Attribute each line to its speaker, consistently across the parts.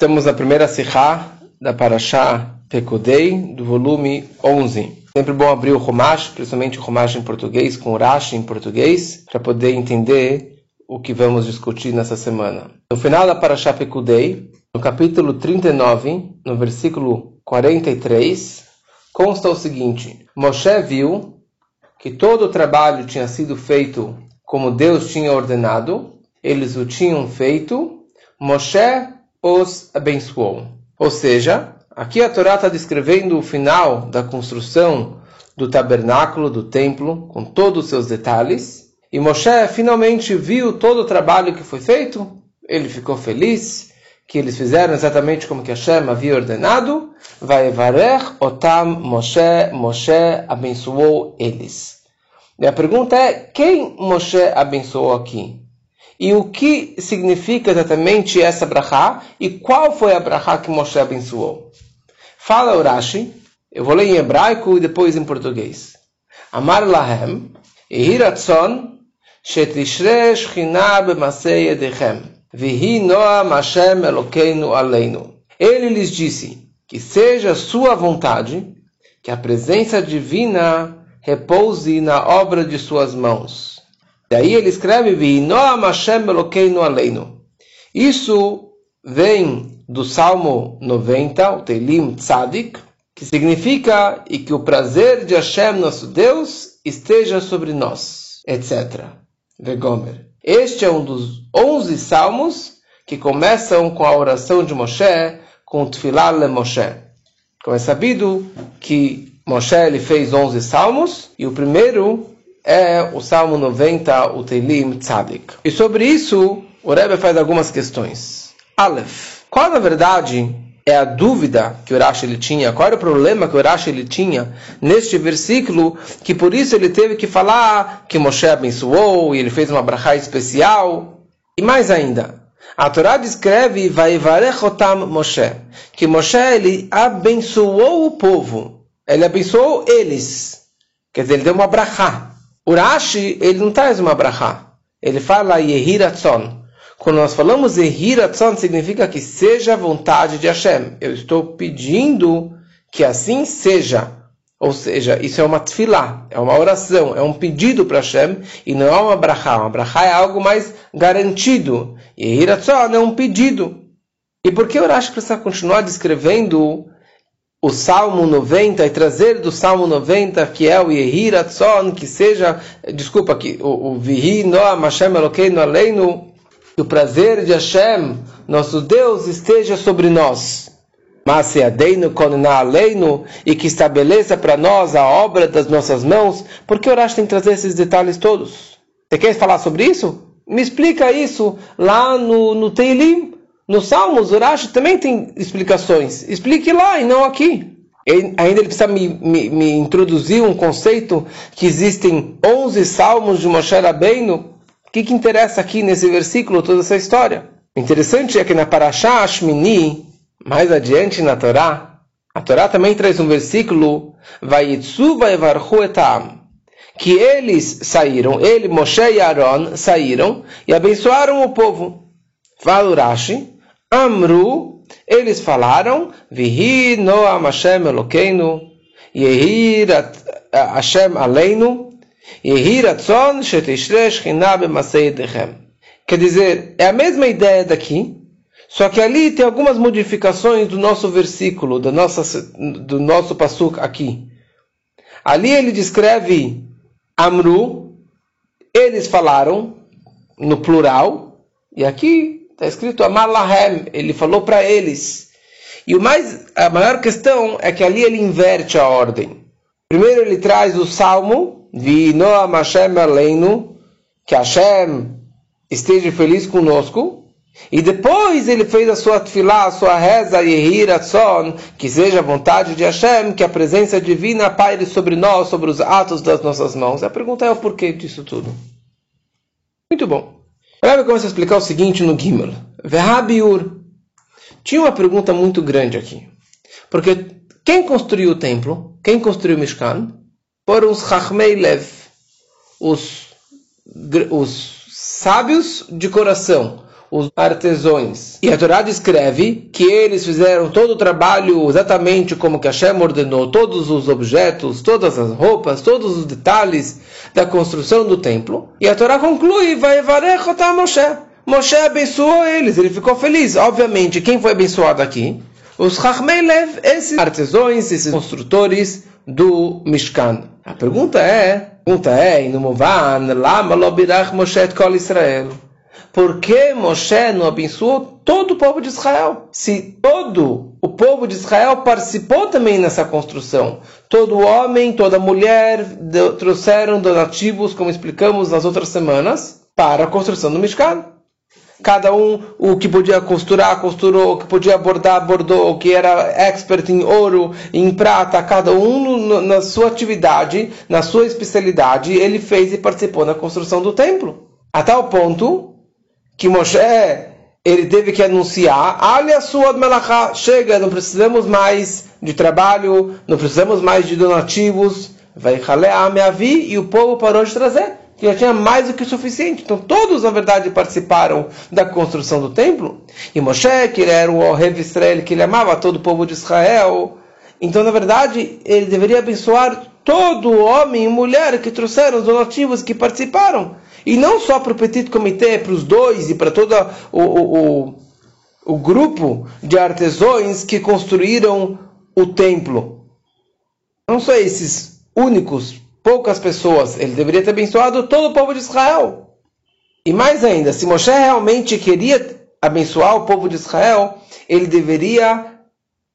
Speaker 1: Estamos na primeira Sihá da Parashá Pekudei, do volume 11. Sempre bom abrir o Rumash, principalmente o Rumash em português, com o Rashi em português, para poder entender o que vamos discutir nessa semana. No final da Parashá Pekudei, no capítulo 39, no versículo 43, consta o seguinte: Moshe viu que todo o trabalho tinha sido feito como Deus tinha ordenado, eles o tinham feito, Moshe os abençoou. Ou seja, aqui a Torá está descrevendo o final da construção do tabernáculo, do templo, com todos os seus detalhes. E Moshe finalmente viu todo o trabalho que foi feito, ele ficou feliz, que eles fizeram exatamente como que Hashem havia ordenado. Vai varer otam Moshe, Moshe abençoou eles. E a pergunta é, quem Moshe abençoou aqui? E o que significa exatamente essa brachá? E qual foi a brachá que Moshe abençoou? Fala Urashi, eu vou ler em hebraico e depois em português. Amar lahem, ihiratzon, shetishre shchina b'masei yedechem, vihi noam Hashem Elokeinu aleinu. Ele lhes disse, que seja sua vontade, que a presença divina repouse na obra de suas mãos Daí ele escreve Isso vem do Salmo 90, o Teilim Tzadik, que significa e que o prazer de Hashem, nosso Deus, esteja sobre nós, etc. Vegomer. Este é um dos 11 salmos que começam com a oração de Moshe, com o Tfilah le Moshe. Como é sabido que Moshe ele fez 11 salmos, e o primeiro é o Salmo 90, o Teilim Tzadik. E sobre isso, o Rebbe faz algumas questões. Aleph. Qual, na verdade, é a dúvida que o Rashi ele tinha? Qual era o problema que o Rashi ele tinha neste versículo? Que por isso ele teve que falar que Moshe abençoou e ele fez uma brachá especial. E mais ainda, a Torá descreve Vaivarechotam Moshe, que Moshe ele abençoou o povo. Ele abençoou eles. Quer dizer, ele deu uma brachá. Urashi, ele não traz uma brachá. Ele fala Yehiratzon. Quando nós falamos Yehiratzon, significa que seja a vontade de Hashem. Eu estou pedindo que assim seja. Ou seja, isso é uma tefilá, é uma oração, é um pedido para Hashem e não é uma brachá. Uma brachá é algo mais garantido. Yehiratzon é um pedido. E por que Urashi precisa continuar descrevendo o Salmo 90 e trazer do Salmo 90, que é o Yehiratzon, que seja, desculpa, que o, o Vihi Noam Hashem Elokeinu Aleinu, que o prazer de Hashem, nosso Deus, esteja sobre nós. Mas Adeinu Konina Aleinu, e que estabeleça para nós a obra das nossas mãos, por que Urash tem que trazer esses detalhes todos? Você quer falar sobre isso? Me explica isso lá no, no Teilim. Nos Salmos, Urashi também tem explicações. Explique lá e não aqui. Ele, ainda ele precisa me, me, me, introduzir um conceito que existem 11 salmos de Moshe Rabbeinu. O que, que interessa aqui nesse versículo, toda essa história? O interessante é que na Parashá Ashmini, mais adiante na Torá, a Torá também traz um versículo, Vayitzu vayevarchu etam, que eles saíram, ele, Moshe e Aaron saíram e abençoaram o povo. Fala Urashi, Amru, eles falaram, Vihi Noam Hashem Elokeinu, Yehir Hashem Aleinu, Yehir Atzon Shetishre Shechina B'masei Dechem. Quer dizer, é a mesma ideia daqui, só que ali tem algumas modificações do nosso versículo, do nosso, do nosso passuk aqui. Ali ele descreve Amru, eles falaram, no plural, e aqui Está escrito Amalahem, ele falou para eles. E o mais, a maior questão é que ali ele inverte a ordem. Primeiro ele traz o salmo, Vi Noam Hashem Aleinu, que Hashem esteja feliz conosco. E depois ele fez a sua tefilá, a sua reza, Yehir Atzon, que seja a vontade de Hashem, que a presença divina paire sobre nós, sobre os atos das nossas mãos. A pergunta é o porquê disso tudo. Muito bom. O Rebbe começa a explicar o seguinte no Gimel. Verrabiur. Tinha uma pergunta muito grande aqui. Porque quem construiu o templo, quem construiu o Mishkan, foram os Chachmei Lev, os, os sábios de coração, os artesãos. E a Torá descreve que eles fizeram todo o trabalho exatamente como que Hashem ordenou, todos os objetos, todas as roupas, todos os detalhes da construção do templo. E a Torá conclui, vai varechotar Moshe. Moshe abençoou eles, ele ficou feliz. Obviamente, quem foi abençoado aqui? Os Chachmei Lev, esses artesãos, esses construtores do Mishkan. A pergunta é, a pergunta é, Moshe kol Israel? Por que Moshe não abençoou todo o povo de Israel? Se todo o povo de Israel participou também nessa construção. Todo homem, toda mulher trouxeram donativos, como explicamos nas outras semanas, para a construção do Mishkan. Cada um, o que podia costurar, costurou, o que podia bordar, bordou, o que era expert em ouro, em prata, cada um na sua atividade, na sua especialidade, ele fez e participou na construção do templo. A tal ponto que Moshe ele teve que anunciar, olha sua melachá, chega, não precisamos mais de trabalho, não precisamos mais de donativos, vai a minha e o povo parou de trazer que já tinha mais do que o suficiente. Então todos, na verdade, participaram da construção do templo. E Moshe, que ele era o Rev Israel, que ele amava todo o povo de Israel. Então, na verdade, ele deveria abençoar todo homem e mulher que trouxeram os donativos, que participaram. E não só para o Petit Comitê, para os dois e para todo o, o, o, o grupo de artesãos que construíram o templo. Não só esses únicos poucas pessoas, ele deveria ter abençoado todo o povo de Israel. E mais ainda, se Moshe realmente queria abençoar o povo de Israel, ele deveria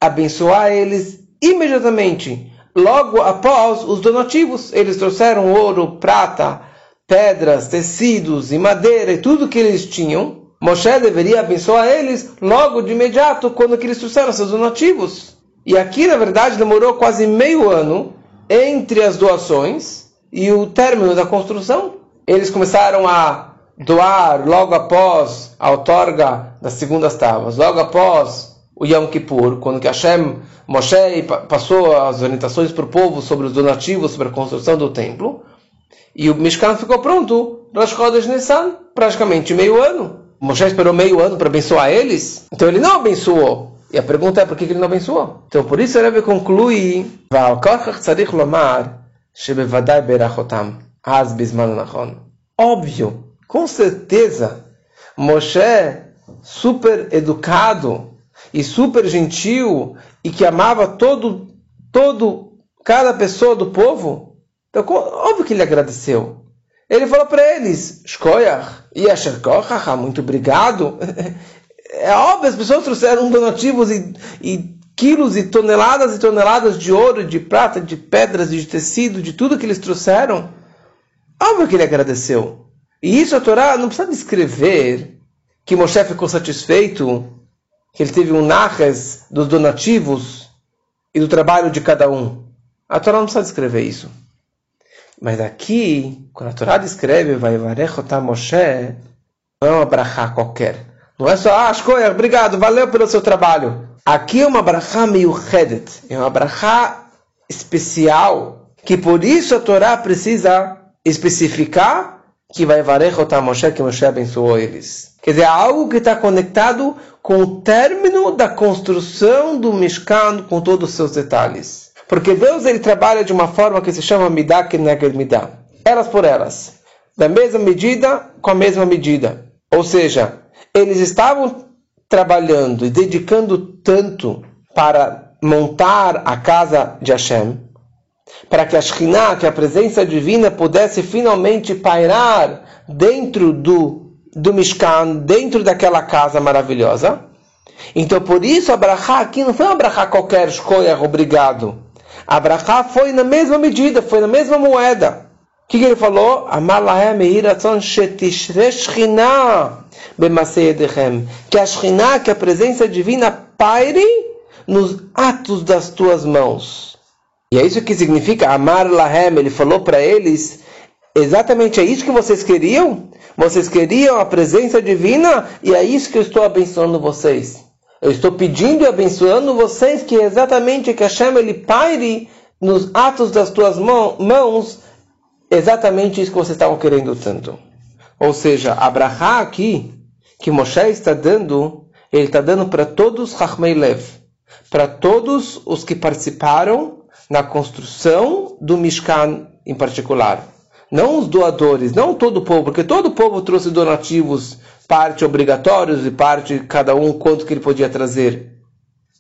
Speaker 1: abençoar eles imediatamente, logo após os donativos. Eles trouxeram ouro, prata, pedras, tecidos e madeira e tudo que eles tinham. Moshe deveria abençoar eles logo de imediato quando eles trouxeram seus donativos. E aqui, na verdade, demorou quase meio ano entre as doações e o término da construção. Eles começaram a doar logo após a outorga das segundas tábuas, logo após o Yom Kippur, quando que Hashem, Moshe passou as orientações para o povo sobre os donativos, sobre a construção do templo, e o Mishkan ficou pronto as rodas Nissan, praticamente meio ano. Moshe esperou meio ano para abençoar eles, então ele não abençoou e a pergunta é por que ele não abençoou? Então por isso Rebbe conclui Óbvio, com certeza, Moshe, super educado e super gentil e que amava todo, todo, cada pessoa do povo, então, óbvio que ele agradeceu. Ele falou para eles, Shkoyach, Yasher muito obrigado. é óbvio, as pessoas trouxeram donativos e, e quilos e toneladas e toneladas de ouro, de prata, de pedras, de tecido, de tudo que eles trouxeram. Óbvio que ele agradeceu. E isso a Torá não precisa descrever que Moshe ficou satisfeito, que ele teve um narres dos donativos e do trabalho de cada um. A Torá não precisa descrever isso. Mas aqui, quando a Torá descreve, vai Moshe, não é uma brachá qualquer. Não é só, ah, escolha, obrigado, valeu pelo seu trabalho. Aqui é uma brachá meio redet, é uma brachá especial, que por isso a Torá precisa especificar que vai Moshe, que Moshe abençoou eles. Quer dizer, algo que está conectado com o término da construção do Mishkan, com todos os seus detalhes. Porque Deus ele trabalha de uma forma que se chama Midah Keneged Midah. Elas por elas. Da mesma medida, com a mesma medida. Ou seja, eles estavam trabalhando e dedicando tanto para montar a casa de Hashem, para que a Shekhinah, que a presença divina, pudesse finalmente pairar dentro do, do Mishkan, dentro daquela casa maravilhosa. Então, por isso, a aqui não foi uma qualquer, escolha, obrigado. A Brachá foi na mesma medida, foi na mesma moeda. O que, que ele falou? Que a Shekhinah, que a presença divina paire nos atos das tuas mãos. E é isso que significa amar lahem. Ele falou para eles, exatamente é isso que vocês queriam? Vocês queriam a presença divina? E é isso que eu estou abençoando vocês. Eu estou pedindo e abençoando vocês que é exatamente que Hashem ele paire nos atos das tuas mãos exatamente isso que vocês estavam querendo tanto. Ou seja, Abraha aqui, que Moshe está dando, ele está dando para todos Rahmei Lev, para todos os que participaram na construção do Mishkan em particular. Não os doadores, não todo o povo, porque todo o povo trouxe donativos, parte obrigatórios e parte cada um quanto que ele podia trazer.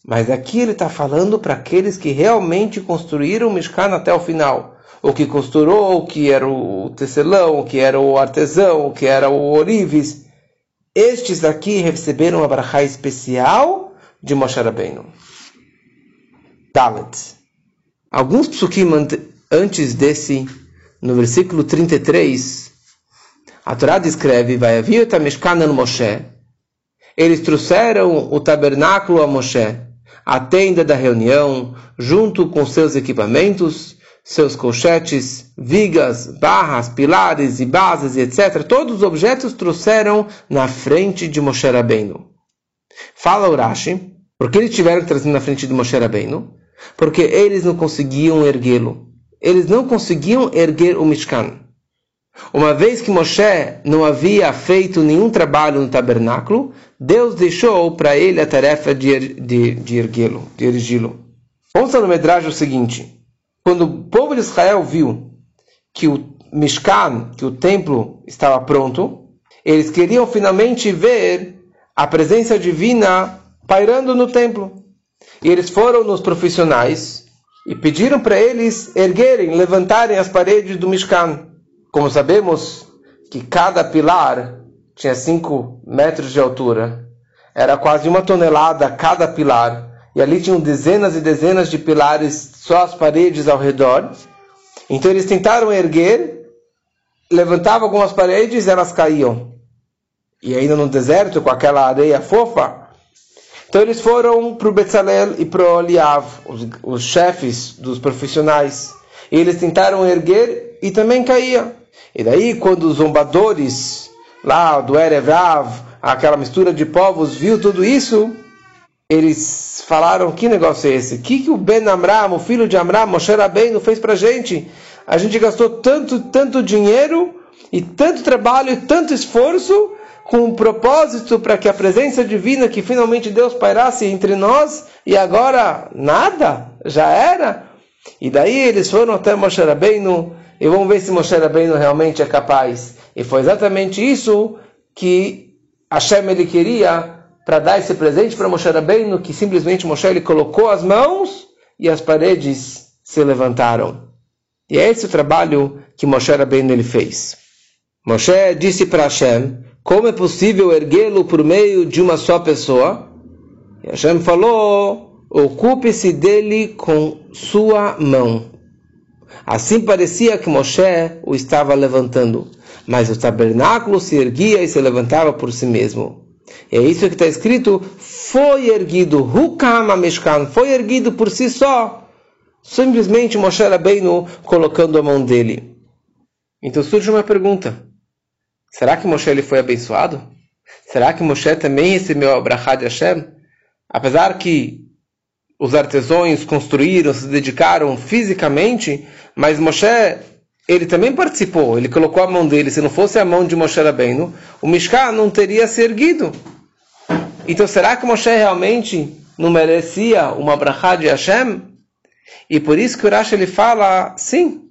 Speaker 1: Mas aqui ele está falando para aqueles que realmente construíram o Mishkan até o final. O que costurou, o que era o tecelão, o que era o artesão, o que era o orives. Estes daqui receberam uma brachá especial de Moshe Rabbeinu. Alguns psukim antes desse, no versículo 33, a Torá descreve, vai Mishkan no Moshe. Eles trouxeram o tabernáculo a Moshe a tenda da reunião, junto com seus equipamentos, seus colchetes, vigas, barras, pilares e bases, etc. Todos os objetos trouxeram na frente de Moshe Rabbeinu. Fala Urashi, porque eles tiveram que na frente de Moshe Rabbeinu? Porque eles não conseguiam erguê-lo. Eles não conseguiam erguer o Mishkan. Uma vez que Moshe não havia feito nenhum trabalho no tabernáculo, Deus deixou para ele a tarefa de, er, de, de erguê-lo, de erigi-lo. Ouça no Medraj o seguinte: quando o povo de Israel viu que o Mishkan, que o templo estava pronto, eles queriam finalmente ver a presença divina pairando no templo. E eles foram nos profissionais e pediram para eles erguerem, levantarem as paredes do Mishkan. Como sabemos que cada pilar tinha 5 metros de altura, era quase uma tonelada cada pilar, e ali tinham dezenas e dezenas de pilares, só as paredes ao redor. Então eles tentaram erguer, levantavam algumas paredes e elas caíam. E ainda no deserto, com aquela areia fofa. Então eles foram para o Betzalel e para o Oliav, os, os chefes dos profissionais. E eles tentaram erguer e também caía. E daí, quando os zombadores lá do Erevrav, aquela mistura de povos, viu tudo isso, eles falaram: que negócio é esse? O que, que o Ben Amram, o filho de Amram, Moshe Rabbeinu, fez para a gente? A gente gastou tanto, tanto dinheiro e tanto trabalho e tanto esforço com um propósito para que a presença divina, que finalmente Deus pairasse entre nós, e agora nada, já era. E daí eles foram até Moshe Rabbeinu e vamos ver se Moshe Rabbeinu realmente é capaz. E foi exatamente isso que Hashem ele queria para dar esse presente para Moshe Rabbeinu, que simplesmente Moshe ele colocou as mãos e as paredes se levantaram. E é esse o trabalho que Moshe Rabbeinu ele fez. Moshe disse para Hashem, como é possível erguê-lo por meio de uma só pessoa? E Hashem falou, ocupe-se dele com sua mão. Assim parecia que Moshe o estava levantando, mas o tabernáculo se erguia e se levantava por si mesmo. É isso que está escrito: foi erguido, Hukama Meshkan, foi erguido por si só. Simplesmente Moshe Rabbeinu colocando a mão dele. Então surge uma pergunta: será que Moshe ele foi abençoado? Será que Moshe também recebeu a Brachá de Hashem? Apesar que os artesãos construíram, se dedicaram fisicamente, mas Moshe, ele também participou, ele colocou a mão dele, se não fosse a mão de Moshe Rabbeinu, o Mishká não teria se erguido. Então será que Moshe realmente não merecia uma brachá de Hashem? E por isso que o Rashi ele fala, sim,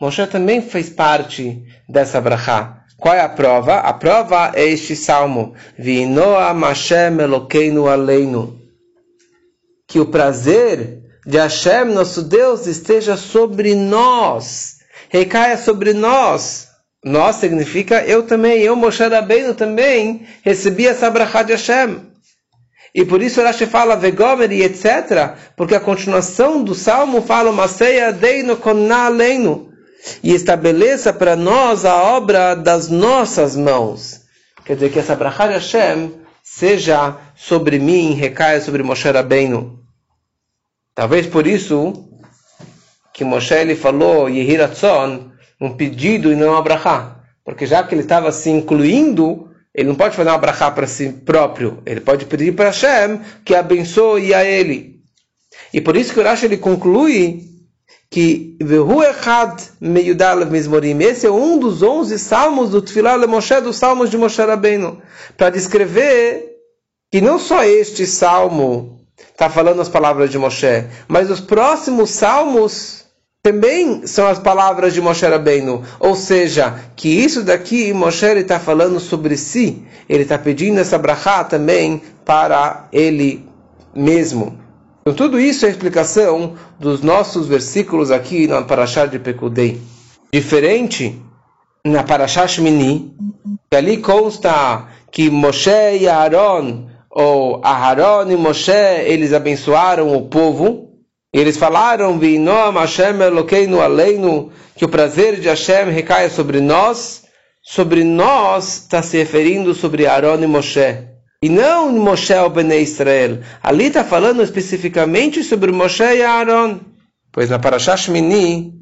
Speaker 1: Moshe também fez parte dessa brachá. Qual é a prova? A prova é este salmo. Hashem Aleinu que o prazer de Hashem, nosso Deus, esteja sobre nós, recaia sobre nós. Nós significa eu também, eu, Moshe Rabbeinu, também recebi essa brachá de Hashem. E por isso Rashi fala Vegomer e etc. Porque a continuação do salmo fala Maseia deino konaleinu. E estabeleça para nós a obra das nossas mãos. Quer dizer que essa brachá de Hashem seja sobre mim, recaia sobre Moshe Rabbeinu. Talvez por isso que Moshe ele falou Yehiratzon, um pedido e não uma brachá. Porque já que ele estava se incluindo, ele não pode fazer uma brachá para si próprio. Ele pode pedir para Hashem que abençoe a ele. E por isso que o Rashi ele conclui que Vehu Echad Meyudalev Mizmorim, esse é um dos onze salmos do Tfilah Le Moshe, dos salmos de Moshe Rabbeinu, para descrever que não só este salmo está falando as palavras de Moshe, mas os próximos salmos também são as palavras de Moshe Rabbeinu. Ou seja, que isso daqui, Moshe está falando sobre si, ele está pedindo essa brachá também para ele mesmo. Então, tudo isso é a explicação dos nossos versículos aqui na Parashá de Pekudei. Diferente na Parashá Shmini, que ali consta que Moshe e Aaron, ou Aaron e Moshe, eles abençoaram o povo. Eles falaram, Elokeinu Aleinu, que o prazer de Hashem recaia sobre nós. Sobre nós está se referindo sobre Aaron e Moshe. E não Moshe Bnei Israel. Ali está falando especificamente sobre Moshe e Aaron. Pois na Parashah Shmini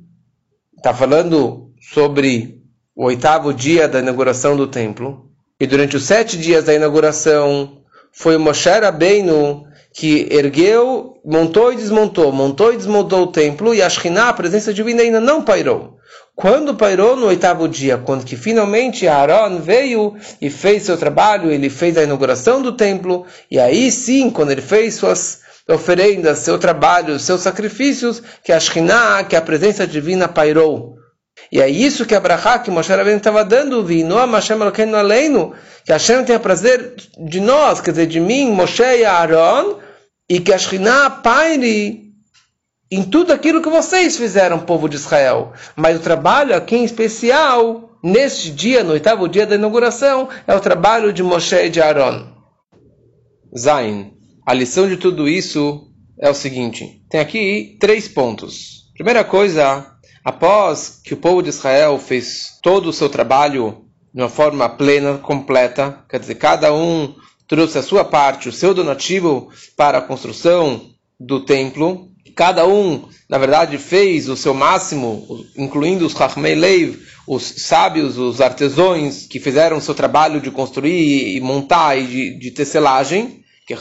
Speaker 1: está falando sobre o oitavo dia da inauguração do templo. E durante os sete dias da inauguração foi Moshe Rabbeinu que ergueu, montou e desmontou, montou e desmontou o templo e a Shekhinah, a presença divina, ainda não pairou. Quando pairou no oitavo dia, quando que finalmente Aaron veio e fez seu trabalho, ele fez a inauguração do templo, e aí sim, quando ele fez suas oferendas, seu trabalho, seus sacrifícios, que a Shekhinah, que a presença divina pairou. E é isso que Abraha, que Moshe Rabbeinu estava dando, Vinoam Hashem Elokeinu Aleinu, que Hashem tenha prazer de nós, quer dizer, de mim, Moshe e Aaron, e que a Shekhinah paire em tudo aquilo que vocês fizeram, povo de Israel. Mas o trabalho aqui em especial, neste dia, no oitavo dia da inauguração, é o trabalho de Moshe e de Aaron. Zain. A lição de tudo isso é o seguinte: tem aqui três pontos. Primeira coisa, após que o povo de Israel fez todo o seu trabalho de uma forma plena, completa, quer dizer, cada um trouxe a sua parte, o seu donativo para a construção do templo, cada um, na verdade, fez o seu máximo, incluindo os Chachmei Leiv, os sábios, os artesãos que fizeram o seu trabalho de construir e montar e de, de tecelagem, que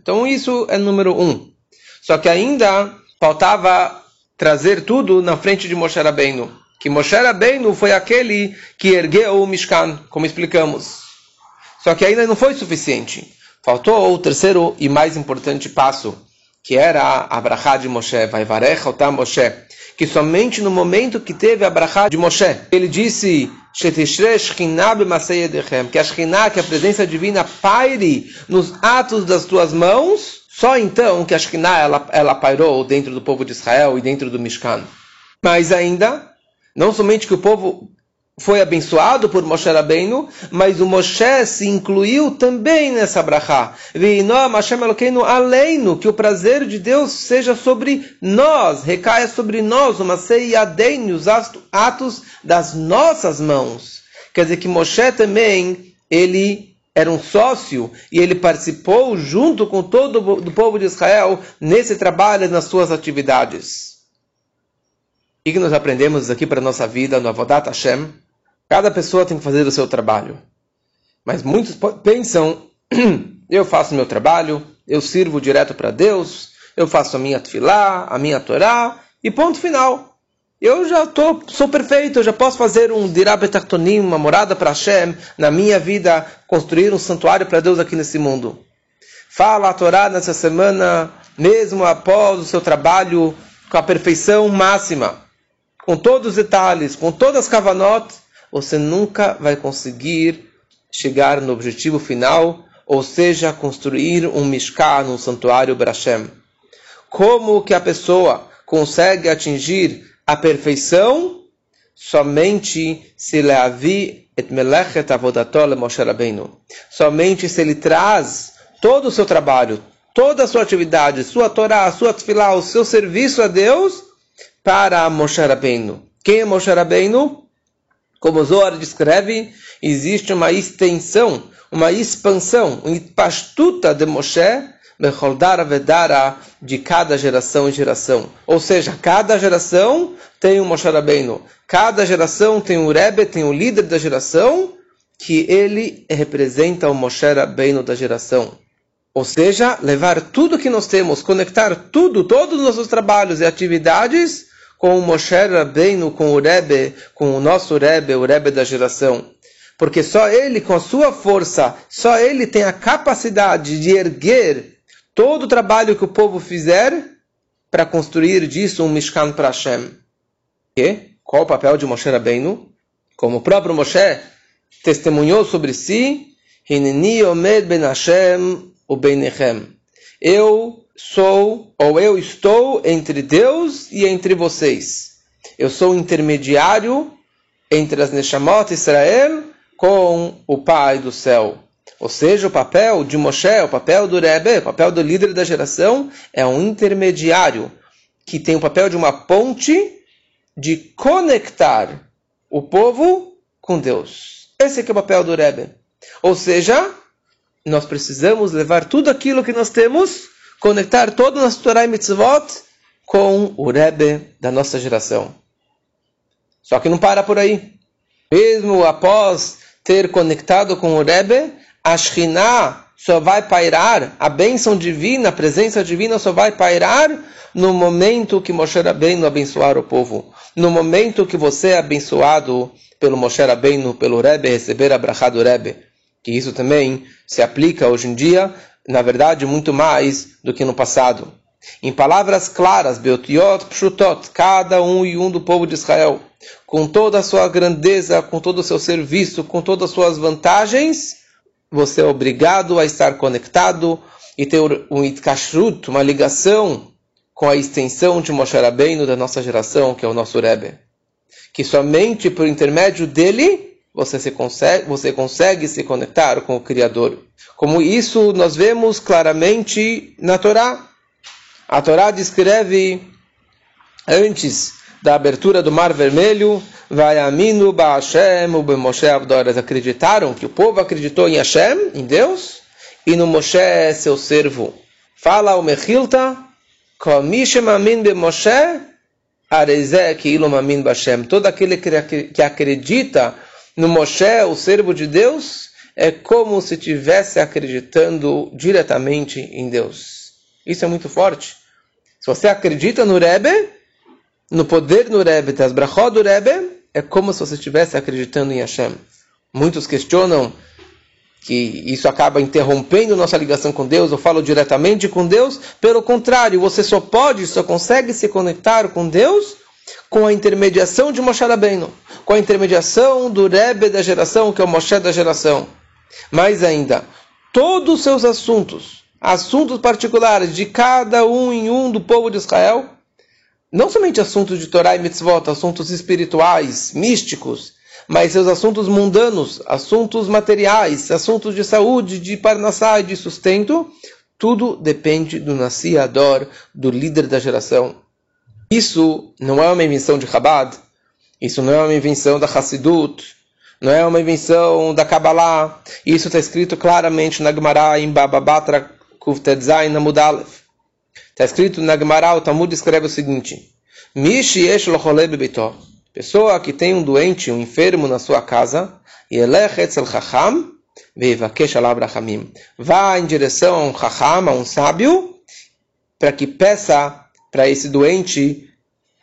Speaker 1: Então isso é número um. Só que ainda faltava trazer tudo na frente de Moshe Rabbeinu. Que Moshe Rabbeinu foi aquele que ergueu o Mishkan, como explicamos. Só que ainda não foi suficiente. Faltou o terceiro e mais importante passo, que era a brachá de Moshe, vai varecha otam Moshe, que somente no momento que teve a brachá de Moshe, ele disse, que a Shekhinah, que a presença divina paire nos atos das tuas mãos, só então que a Shekhinah, ela, ela pairou dentro do povo de Israel e dentro do Mishkan. Mas ainda, não somente que o povo foi abençoado por Moshe Rabbeinu, mas o Moshe se incluiu também nessa brachá. aleinu, que o prazer de Deus seja sobre nós, recaia sobre nós, uma seiadein, os atos das nossas mãos. Quer dizer que Moshe também, ele era um sócio e ele participou junto com todo o povo de Israel nesse trabalho, nas suas atividades. O que nós aprendemos aqui para a nossa vida no Avodat Hashem? Cada pessoa tem que fazer o seu trabalho. Mas muitos pensam, eu faço meu trabalho, eu sirvo direto para Deus, eu faço a minha tefilá, a minha torá, e ponto final. Eu já tô, sou perfeito, eu já posso fazer um dirabetachtonim, uma morada para Hashem, na minha vida, construir um santuário para Deus aqui nesse mundo. Fala a Torá nessa semana, mesmo após o seu trabalho, com a perfeição máxima, com todos os detalhes, com todas as kavanot, você nunca vai conseguir chegar no objetivo final, ou seja, construir um Mishkan, um santuário Brashem. Como que a pessoa consegue atingir a perfeição? Somente se leavi et melechet avodatol Moshe Rabbeinu. Somente se ele traz todo o seu trabalho, toda a sua atividade, sua Torá, sua tefilá, o seu serviço a Deus para Moshe Rabbeinu. Quem é Moshe Rabbeinu? Como Zohar descreve, existe uma extensão, uma expansão, uma pastuta de Moshe, Becholdara Vedara, de cada geração em geração. Ou seja, cada geração tem um Moshe Rabbeinu. Cada geração tem um Rebbe, tem um líder da geração, que ele representa o Moshe Rabbeinu da geração. Ou seja, levar tudo que nós temos, conectar tudo, todos os nossos trabalhos e atividades com o Moshe Rabbeinu, com o Rebbe, com o nosso Rebbe, o Rebbe da geração. Porque só ele, com a sua força, só ele tem a capacidade de erguer todo o trabalho que o povo fizer para construir disso um Mishkan para Hashem. E qual o papel de Moshe Rabbeinu? Como o próprio Moshe testemunhou sobre si, Hineni omed ben Hashem o. Eu sou, ou eu estou entre Deus e entre vocês. Eu sou intermediário entre as Neshamot Israel com o Pai do céu. Ou seja, o papel de Moshe, o papel do Rebbe, o papel do líder da geração, é um intermediário que tem o papel de uma ponte de conectar o povo com Deus. Esse é, é o papel do Rebbe. Ou seja, nós precisamos levar tudo aquilo que nós temos, conectar todo o nosso Torah e Mitzvot com o Rebbe da nossa geração. Só que não para por aí. Mesmo após ter conectado com o Rebbe, a Shekhinah só vai pairar, a bênção divina, a presença divina só vai pairar no momento que Moshe Rabbeinu abençoar o povo. No momento que você é abençoado pelo Moshe Rabbeinu, pelo Rebbe, receber a brachá do Rebbe que isso também se aplica hoje em dia, na verdade, muito mais do que no passado. Em palavras claras, Beotiot Pshutot, cada um e um do povo de Israel, com toda a sua grandeza, com todo o seu serviço, com todas as suas vantagens, você é obrigado a estar conectado e ter um itkashrut, uma ligação com a extensão de Moshe Rabbeinu da nossa geração, que é o nosso Rebbe. Que somente por intermédio dele você, se consegue, você consegue se conectar com o Criador. Como isso nós vemos claramente na Torá. A Torá descreve antes da abertura do Mar Vermelho, vai Aminu Ba'Hashem Moshe Abdoras acreditaram que o povo acreditou em Hashem, em Deus, e no Moshe, seu servo. Fala o Mechilta, Amin Moshe, Arezek Ilum Amin Bashem. Todo aquele que acredita no Moshe, o servo de Deus, é como se estivesse acreditando diretamente em Deus. Isso é muito forte. Se você acredita no Rebbe, no poder do Rebbe, das brachot do Rebbe, é como se você estivesse acreditando em Hashem. Muitos questionam que isso acaba interrompendo nossa ligação com Deus, eu falo diretamente com Deus. Pelo contrário, você só pode, só consegue se conectar com Deus com a intermediação de Moshe Rabbeinu, com a intermediação do Rebbe da geração, que é o Moshe da geração. Mais ainda, todos os seus assuntos, assuntos particulares de cada um em um do povo de Israel, não somente assuntos de Torá e Mitzvot, assuntos espirituais, místicos, mas seus assuntos mundanos, assuntos materiais, assuntos de saúde, de parnassá e de sustento, tudo depende do Nasi Ador, do líder da geração. Isso não é uma invenção de Chabad, isso não é uma invenção da Hassidut, não é uma invenção da Kabbalah. Isso está escrito claramente na Gemara em Bababatra Kuftedzain Namud Aleph. Está escrito na Gemara, o Talmud escreve o seguinte: Mishi esh Pessoa que tem um doente, um enfermo na sua casa, Yelech etzel chacham, rachamim. Vá em direção a um chacham, a um sábio, para que peça para esse doente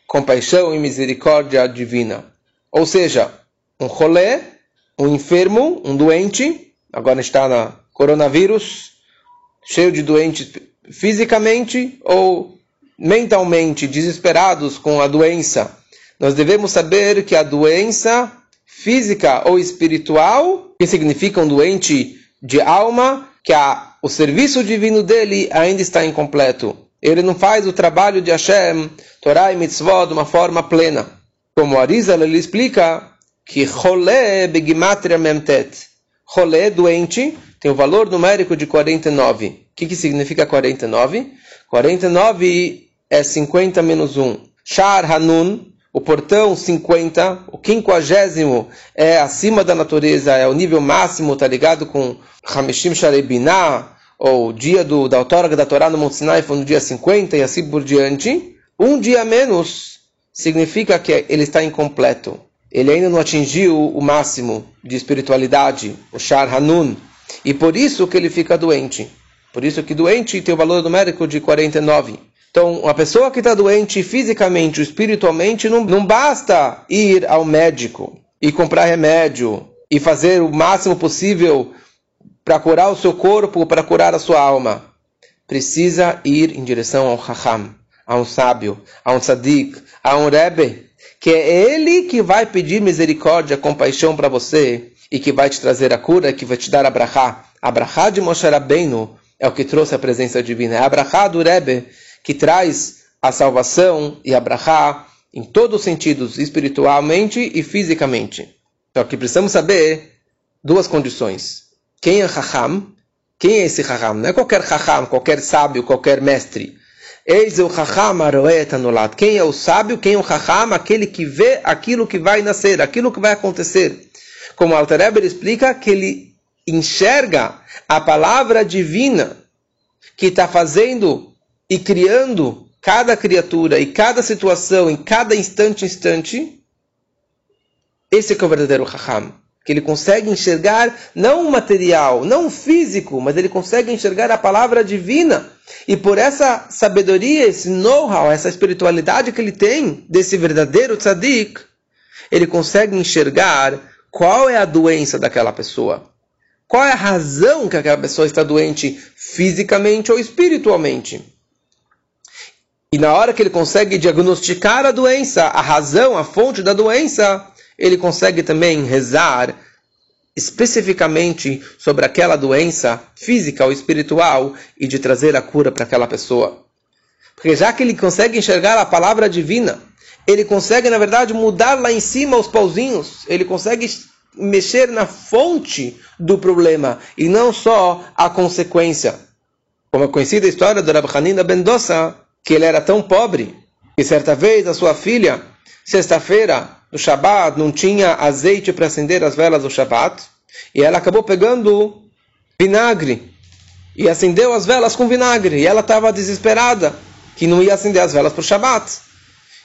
Speaker 1: compaixão e misericórdia divina. Ou seja, um rolê, um enfermo, um doente, agora está na coronavírus, cheio de doentes fisicamente ou mentalmente desesperados com a doença. Nós devemos saber que a doença física ou espiritual, que significa um doente de alma, que a, o serviço divino dele ainda está incompleto ele não faz o trabalho de Hashem, Torah e Mitzvot de uma forma plena. Como Arizal ele explica que Cholé begimatria memtet. Cholé, doente, tem o valor numérico de 49. O que, que significa 49? 49 é 50 menos 1. Shar Hanun, o portão 50, o quinquagésimo é acima da natureza, é o nível máximo, está ligado com Hamishim Sharebinah, ou o dia do, da outorga da Torá no Monte Sinai foi no dia 50 e assim por diante, um dia menos significa que ele está incompleto. Ele ainda não atingiu o máximo de espiritualidade, o Shar Hanun, e por isso que ele fica doente. Por isso que doente tem o valor numérico de 49. Então, uma pessoa que está doente fisicamente ou espiritualmente, não, não basta ir ao médico e comprar remédio e fazer o máximo possível para curar o seu corpo, para curar a sua alma. Precisa ir em direção ao Raham, a um sábio, a um tzadik, a um Rebbe, que é ele que vai pedir misericórdia, compaixão para você e que vai te trazer a cura, que vai te dar a brachá. A brachá de Moshe Rabbeinu é o que trouxe a presença divina. É a brachá do Rebbe que traz a salvação e a brachá em todos os sentidos, espiritualmente e fisicamente. Só que precisamos saber duas condições. Quem é Raham? Quem é esse Raham? Não é qualquer Raham, qualquer sábio, qualquer mestre. Eis o Raham anulat. Quem é o sábio? Quem é o Raham? Aquele que vê aquilo que vai nascer, aquilo que vai acontecer. Como Alter Eber explica, que ele enxerga a palavra divina que está fazendo e criando cada criatura e cada situação em cada instante instante. Esse é o verdadeiro Raham que ele consegue enxergar não o material, não o físico, mas ele consegue enxergar a palavra divina. E por essa sabedoria, esse know-how, essa espiritualidade que ele tem desse verdadeiro tzadik, ele consegue enxergar qual é a doença daquela pessoa. Qual é a razão que aquela pessoa está doente fisicamente ou espiritualmente? E na hora que ele consegue diagnosticar a doença, a razão, a fonte da doença, ele consegue também rezar especificamente sobre aquela doença física ou espiritual e de trazer a cura para aquela pessoa. Porque já que ele consegue enxergar a palavra divina, ele consegue, na verdade, mudar lá em cima os pauzinhos, ele consegue mexer na fonte do problema e não só a consequência. Como a conhecida história do Rabbi Hanina Bendosa, que ele era tão pobre que certa vez a sua filha, sexta-feira, no Shabat, não tinha azeite para acender as velas do Shabat, e ela acabou pegando vinagre e acendeu as velas com vinagre, e ela estava desesperada que não ia acender as velas para o Shabat.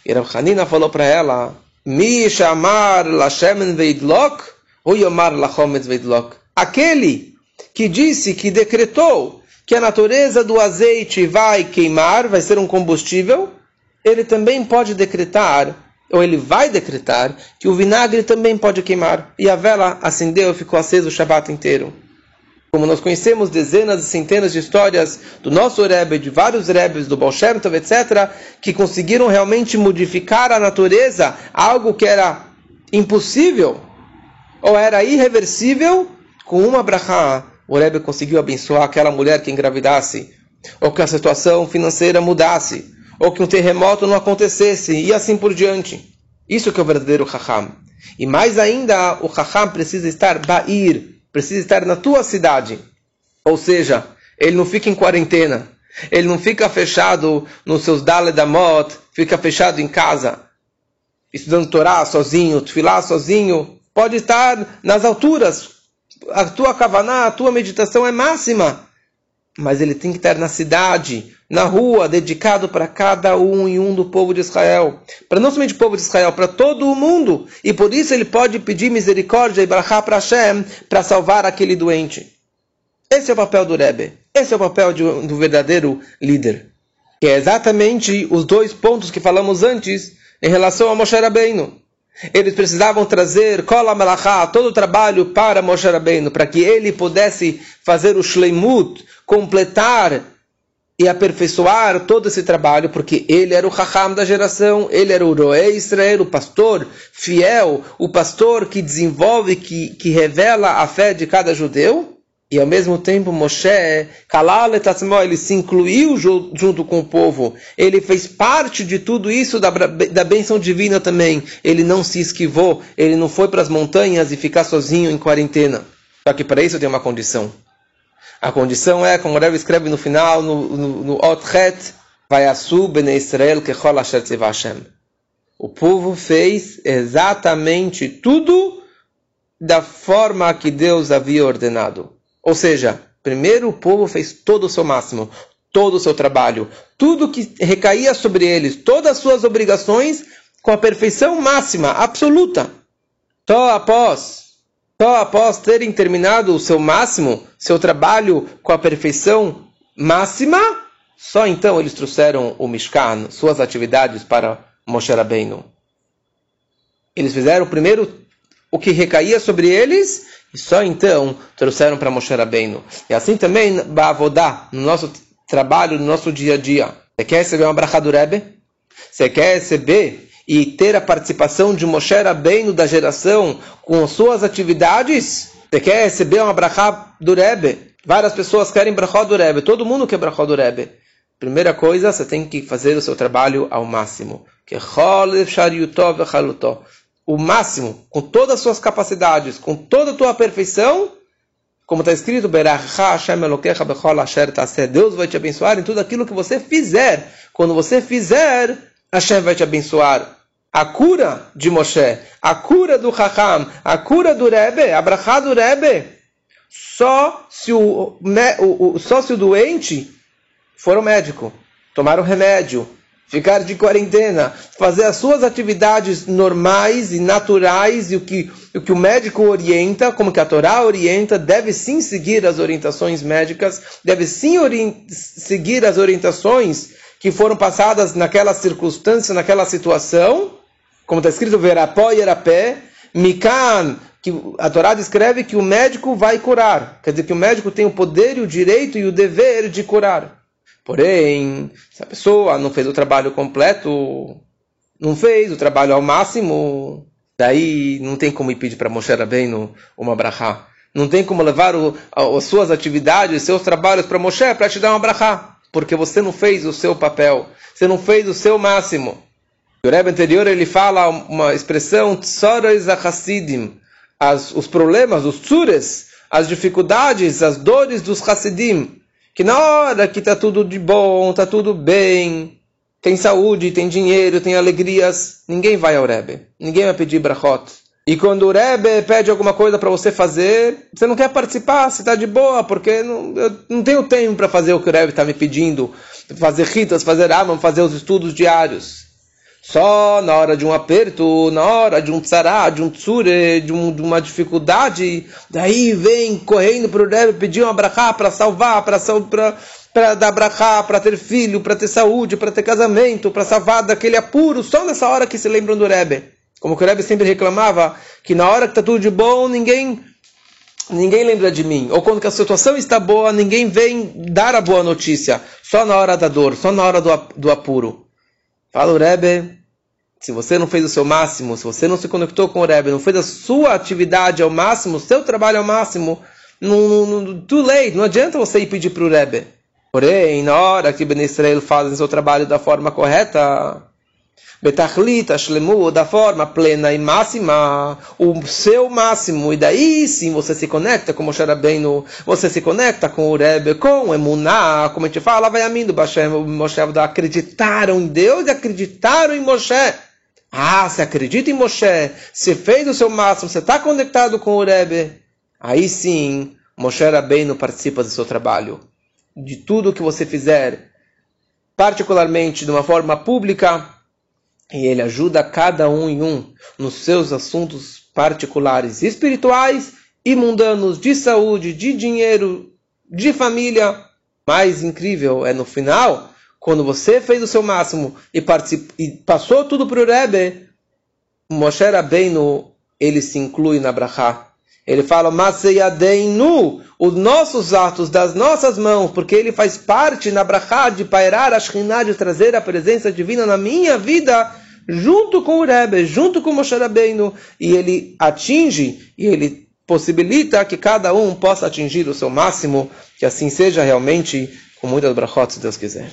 Speaker 1: E Rav Hanina falou para ela: Mi shamar lashemen veidlok, ou yomar lachometz veidlok. Aquele que disse, que decretou que a natureza do azeite vai queimar, vai ser um combustível, ele também pode decretar ou ele vai decretar que o vinagre também pode queimar. E a vela acendeu e ficou acesa o Shabat inteiro. Como nós conhecemos dezenas e centenas de histórias do nosso Rebbe, de vários Rebbes, do Baal etc., que conseguiram realmente modificar a natureza, algo que era impossível ou era irreversível, com uma brachá, o Rebbe conseguiu abençoar aquela mulher que engravidasse, ou que a situação financeira mudasse, ou que um terremoto não acontecesse, e assim por diante. Isso que é o verdadeiro Raham. E mais ainda, o Raham precisa estar Ba'ir, precisa estar na tua cidade. Ou seja, ele não fica em quarentena, ele não fica fechado nos seus Daledamot, fica fechado em casa, estudando Torá sozinho, Tfilá sozinho. Pode estar nas alturas. A tua kavaná, a tua meditação é máxima. Mas ele tem que estar na cidade, na rua, dedicado para cada um e um do povo de Israel. Para não somente o povo de Israel, para todo o mundo. E por isso ele pode pedir misericórdia e brachá para Hashem para salvar aquele doente. Esse é o papel do Rebbe. Esse é o papel de, do verdadeiro líder. Que é exatamente os dois pontos que falamos antes em relação a Moshe Rabbeinu. Eles precisavam trazer Kola Melachá, todo o trabalho para Moshe Rabbeinu, para que ele pudesse fazer o Shleimut, completar e aperfeiçoar todo esse trabalho, porque ele era o Raham da geração, ele era o Roé Israel, o pastor fiel, o pastor que desenvolve, que, que revela a fé de cada judeu. E ao mesmo tempo Moshe, ele se incluiu junto com o povo. Ele fez parte de tudo isso da, da bênção divina também. Ele não se esquivou, ele não foi para as montanhas e ficar sozinho em quarentena. Só que para isso tem uma condição. A condição é, como o Rebbe escreve no final, no, no, no Otchet, vai bene Israel kechol asher Hashem. O povo fez exatamente tudo da forma que Deus havia ordenado. Ou seja, primeiro o povo fez todo o seu máximo, todo o seu trabalho, tudo que recaía sobre eles, todas as suas obrigações, com a perfeição máxima, absoluta. Só após só após terem terminado o seu máximo, seu trabalho com a perfeição máxima, só então eles trouxeram o Mishkan, suas atividades para Moshe Rabbeinu. Eles fizeram primeiro o que recaía sobre eles e só então trouxeram para Moshe Rabbeinu. E assim também Bavodá, no nosso trabalho, no nosso dia a dia. Você quer receber uma bracha do Rebbe? Você quer receber e ter a participação de Moshe Rabbeinu da geração com suas atividades? Você quer receber uma bracha do Rebbe? Várias pessoas querem bracha do Rebbe. Todo mundo quer bracha do Rebbe. Primeira coisa, você tem que fazer o seu trabalho ao máximo. O máximo, com todas as suas capacidades, com toda a tua perfeição, como está escrito, Deus vai te abençoar em tudo aquilo que você fizer. Quando você fizer, Hashem vai te abençoar. A cura de Moshe, a cura do Chacham, a cura do Rebbe, a do Rebbe, só se o, o, o, só se o doente for ao médico, tomar o remédio, ficar de quarentena, fazer as suas atividades normais e naturais e o que o, que o médico orienta, como que a Torá orienta, deve sim seguir as orientações médicas, deve sim seguir as orientações que foram passadas naquela circunstância, naquela situação, como está escrito, verapó e erapé, mikan, que a Torá descreve que o médico vai curar, quer dizer que o médico tem o poder e o direito e o dever de curar. Porém, se a pessoa não fez o trabalho completo, não fez o trabalho ao máximo, daí não tem como ir pedir para Moshe Rabbeinu uma brachá. Não tem como levar o, as suas atividades, seus trabalhos para Moshe para te dar uma brachá. Porque você não fez o seu papel. Você não fez o seu máximo. O Rebbe anterior ele fala uma expressão achassidim. os problemas, os tsures, as dificuldades, as dores dos chassidim que na hora que está tudo de bom, está tudo bem, tem saúde, tem dinheiro, tem alegrias, ninguém vai ao Rebbe, ninguém vai pedir brachot. E quando o Rebbe pede alguma coisa para você fazer, você não quer participar, você está de boa, porque não, eu não tenho tempo para fazer o que o Rebbe está me pedindo, fazer ritas, fazer amam, fazer os estudos diários. Só na hora de um aperto, na hora de um tsará, de um tsure, de, um, de uma dificuldade, daí vem correndo para o Rebbe pedir uma brachá para salvar, para dar brachá, para ter filho, para ter saúde, para ter casamento, para salvar daquele apuro, só nessa hora que se lembram do Rebbe. Como o Rebbe sempre reclamava, que na hora que está tudo de bom, ninguém ninguém lembra de mim. Ou quando a situação está boa, ninguém vem dar a boa notícia. Só na hora da dor, só na hora do, do apuro. Fala o Rebbe, se você não fez o seu máximo, se você não se conectou com o Rebbe, não fez a sua atividade ao máximo, o seu trabalho ao máximo, não, too late, não adianta você ir pedir para o Rebbe. Porém, na hora que Ben Israel faz o seu trabalho da forma correta, Betachlita, Shlemu, da forma plena e máxima, o seu máximo, e daí sim você se conecta com Moshe Rabbeinu, você se conecta com o Rebbe, com o Emuná, como a gente fala, vai amindo, Moshe acreditaram em Deus e acreditaram em Moshe. Ah, você acredita em Moshe, você fez o seu máximo, você está conectado com o Rebbe, aí sim, Moshe Rabbeinu participa do seu trabalho. De tudo que você fizer, particularmente de uma forma pública, e ele ajuda cada um em um nos seus assuntos particulares espirituais e mundanos de saúde, de dinheiro, de família. Mais incrível é no final, quando você fez o seu máximo e, e passou tudo para o Rebbe, Moshe Rabbeinu, ele se inclui na Brachá. Ele fala, Maseyadeinu, os nossos atos das nossas mãos, porque ele faz parte na Brachá de pairar a de trazer a presença divina na minha vida, junto com o Rebbe, junto com o Moshe e ele atinge, e ele possibilita que cada um possa atingir o seu máximo, que assim seja realmente, com muitas brachot, se Deus quiser.